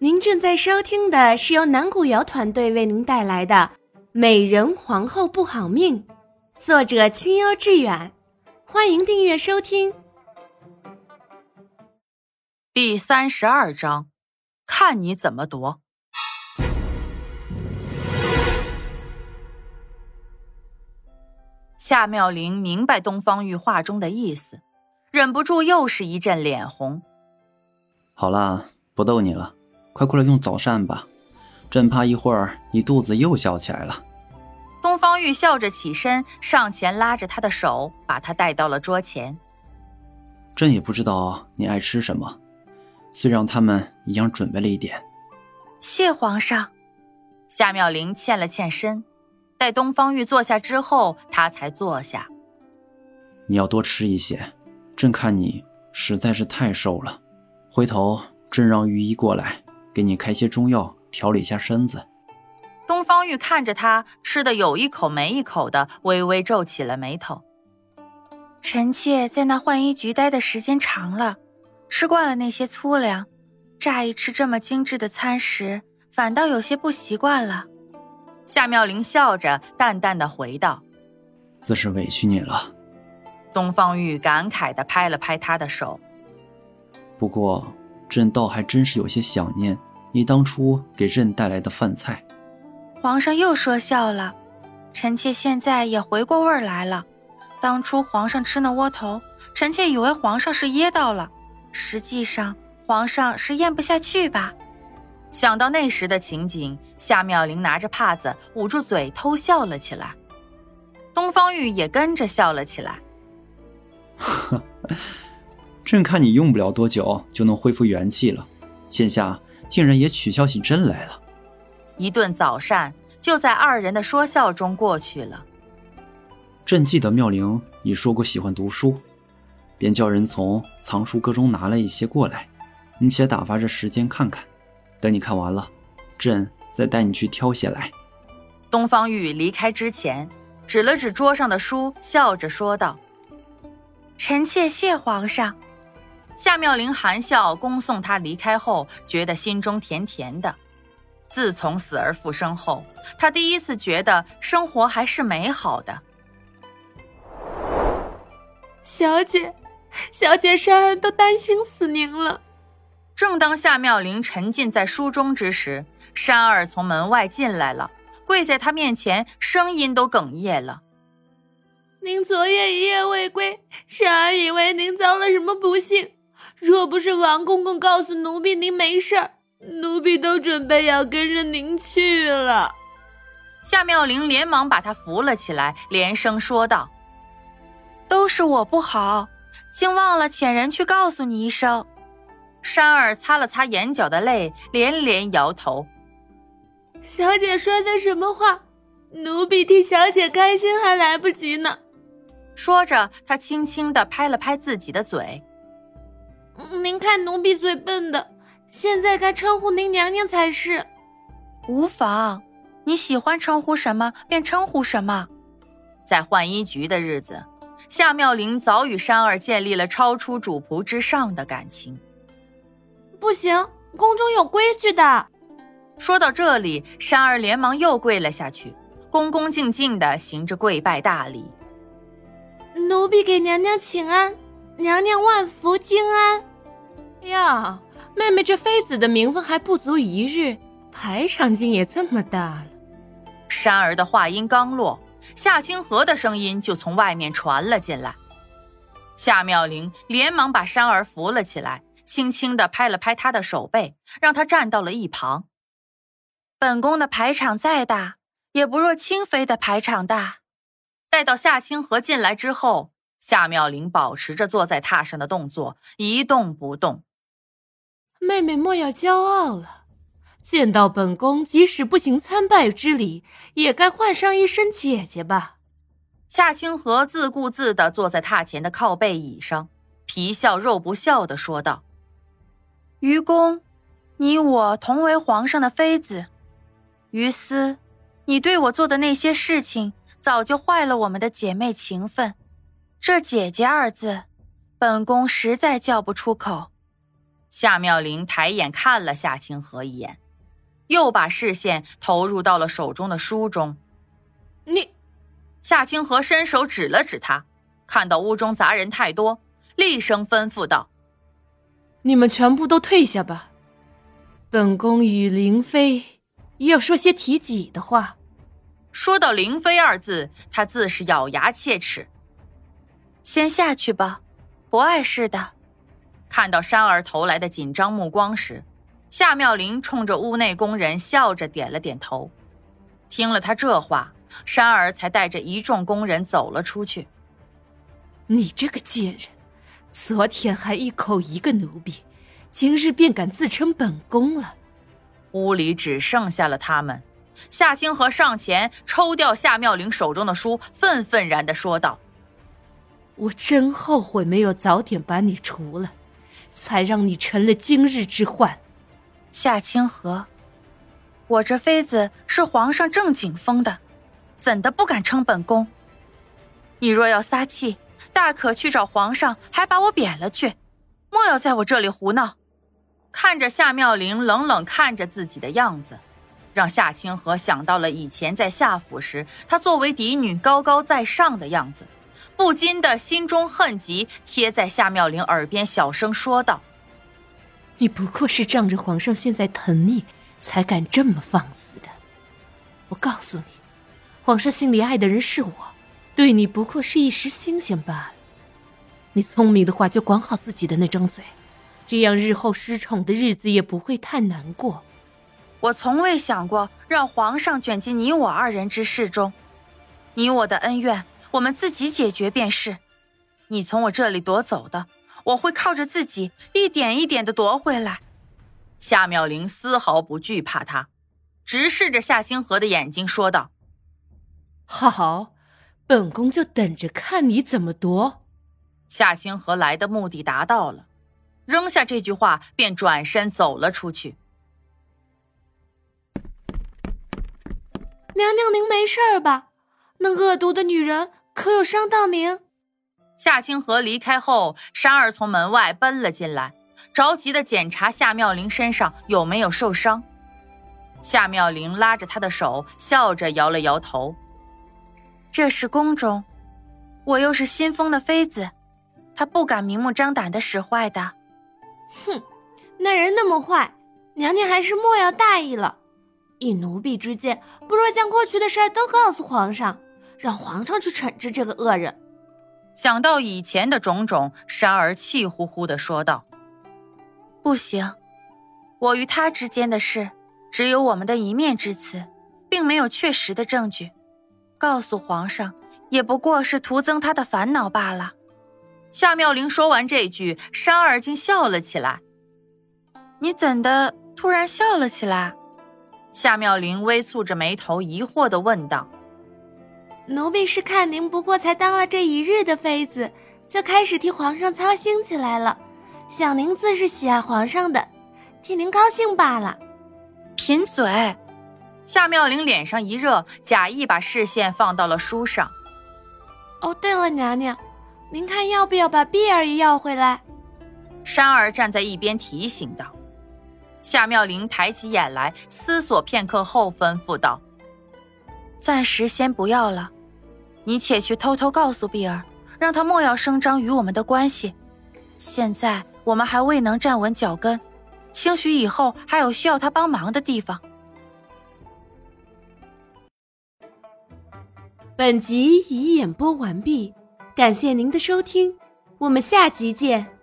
您正在收听的是由南古瑶团队为您带来的《美人皇后不好命》，作者清幽致远，欢迎订阅收听。第三十二章，看你怎么夺。夏妙玲明白东方玉话中的意思，忍不住又是一阵脸红。好啦，不逗你了。快过来用早膳吧，朕怕一会儿你肚子又笑起来了。东方玉笑着起身，上前拉着他的手，把他带到了桌前。朕也不知道你爱吃什么，虽让他们一样准备了一点。谢皇上。夏妙玲欠了欠身，待东方玉坐下之后，她才坐下。你要多吃一些，朕看你实在是太瘦了。回头朕让御医过来。给你开些中药，调理一下身子。东方玉看着他吃的有一口没一口的，微微皱起了眉头。臣妾在那浣衣局待的时间长了，吃惯了那些粗粮，乍一吃这么精致的餐食，反倒有些不习惯了。夏妙玲笑着，淡淡的回道：“自是委屈你了。”东方玉感慨的拍了拍他的手。不过，朕倒还真是有些想念。你当初给朕带来的饭菜，皇上又说笑了。臣妾现在也回过味儿来了。当初皇上吃那窝头，臣妾以为皇上是噎到了，实际上皇上是咽不下去吧？想到那时的情景，夏妙玲拿着帕子捂住嘴偷笑了起来。东方玉也跟着笑了起来。呵，朕看你用不了多久就能恢复元气了，现下。竟然也取笑起朕来了。一顿早膳就在二人的说笑中过去了。朕记得妙龄已说过喜欢读书，便叫人从藏书阁中拿了一些过来。你且打发着时间看看，等你看完了，朕再带你去挑些来。东方玉离开之前，指了指桌上的书，笑着说道：“臣妾谢皇上。”夏妙玲含笑恭送他离开后，觉得心中甜甜的。自从死而复生后，她第一次觉得生活还是美好的。小姐，小姐，山儿都担心死您了。正当夏妙玲沉浸在书中之时，山儿从门外进来了，跪在她面前，声音都哽咽了：“您昨夜一夜未归，珊儿以为您遭了什么不幸。”若不是王公公告诉奴婢您没事儿，奴婢都准备要跟着您去了。夏妙玲连忙把他扶了起来，连声说道：“都是我不好，竟忘了遣人去告诉你一声。”山儿擦了擦眼角的泪，连连摇头：“小姐说的什么话？奴婢替小姐开心还来不及呢。”说着，她轻轻地拍了拍自己的嘴。您看奴婢嘴笨的，现在该称呼您娘娘才是。无妨，你喜欢称呼什么便称呼什么。在浣衣局的日子，夏妙玲早与山儿建立了超出主仆之上的感情。不行，宫中有规矩的。说到这里，山儿连忙又跪了下去，恭恭敬敬地行着跪拜大礼。奴婢给娘娘请安，娘娘万福金安。呀，妹妹这妃子的名分还不足一日，排场竟也这么大了。珊儿的话音刚落，夏清河的声音就从外面传了进来。夏妙玲连忙把珊儿扶了起来，轻轻地拍了拍她的手背，让她站到了一旁。本宫的排场再大，也不若清妃的排场大。待到夏清河进来之后，夏妙玲保持着坐在榻上的动作，一动不动。妹妹莫要骄傲了，见到本宫，即使不行参拜之礼，也该换上一声姐姐吧。夏清河自顾自地坐在榻前的靠背椅上，皮笑肉不笑地说道：“愚公，你我同为皇上的妃子，于私，你对我做的那些事情，早就坏了我们的姐妹情分。这姐姐二字，本宫实在叫不出口。”夏妙玲抬眼看了夏清河一眼，又把视线投入到了手中的书中。你，夏清河伸手指了指他，看到屋中杂人太多，厉声吩咐道：“你们全部都退下吧，本宫与灵妃要说些提己的话。”说到“灵妃”二字，他自是咬牙切齿。先下去吧，不碍事的。看到山儿投来的紧张目光时，夏妙玲冲着屋内工人笑着点了点头。听了他这话，山儿才带着一众工人走了出去。你这个贱人，昨天还一口一个奴婢，今日便敢自称本宫了。屋里只剩下了他们。夏清河上前抽掉夏妙玲手中的书，愤愤然的说道。我真后悔没有早点把你除了，才让你成了今日之患。夏清河，我这妃子是皇上正经封的，怎的不敢称本宫？你若要撒气，大可去找皇上，还把我贬了去，莫要在我这里胡闹。看着夏妙玲冷冷看着自己的样子，让夏清河想到了以前在夏府时，她作为嫡女高高在上的样子。不禁的心中恨极，贴在夏妙玲耳边小声说道：“你不过是仗着皇上现在疼你，才敢这么放肆的。我告诉你，皇上心里爱的人是我，对你不过是一时新鲜罢了。你聪明的话，就管好自己的那张嘴，这样日后失宠的日子也不会太难过。我从未想过让皇上卷进你我二人之事中，你我的恩怨。”我们自己解决便是。你从我这里夺走的，我会靠着自己一点一点的夺回来。夏妙玲丝毫不惧怕他，直视着夏清河的眼睛说道：“好，本宫就等着看你怎么夺。”夏清河来的目的达到了，扔下这句话便转身走了出去。娘娘，您没事吧？那恶毒的女人。可有伤到您？夏清河离开后，山儿从门外奔了进来，着急的检查夏妙玲身上有没有受伤。夏妙玲拉着他的手，笑着摇了摇头：“这是宫中，我又是新封的妃子，她不敢明目张胆的使坏的。”哼，那人那么坏，娘娘还是莫要大意了。以奴婢之见，不如将过去的事儿都告诉皇上。让皇上去惩治这个恶人。想到以前的种种，山儿气呼呼的说道：“不行，我与他之间的事，只有我们的一面之词，并没有确实的证据。告诉皇上，也不过是徒增他的烦恼罢了。”夏妙玲说完这句，山儿竟笑了起来。“你怎的突然笑了起来？”夏妙玲微蹙着眉头，疑惑的问道。奴婢是看您不过才当了这一日的妃子，就开始替皇上操心起来了。想您自是喜爱皇上的，替您高兴罢了。贫嘴！夏妙玲脸上一热，假意把视线放到了书上。哦，对了，娘娘，您看要不要把碧儿也要回来？山儿站在一边提醒道。夏妙玲抬起眼来，思索片刻后吩咐道：“暂时先不要了。”你且去偷偷告诉碧儿，让她莫要声张与我们的关系。现在我们还未能站稳脚跟，兴许以后还有需要她帮忙的地方。本集已演播完毕，感谢您的收听，我们下集见。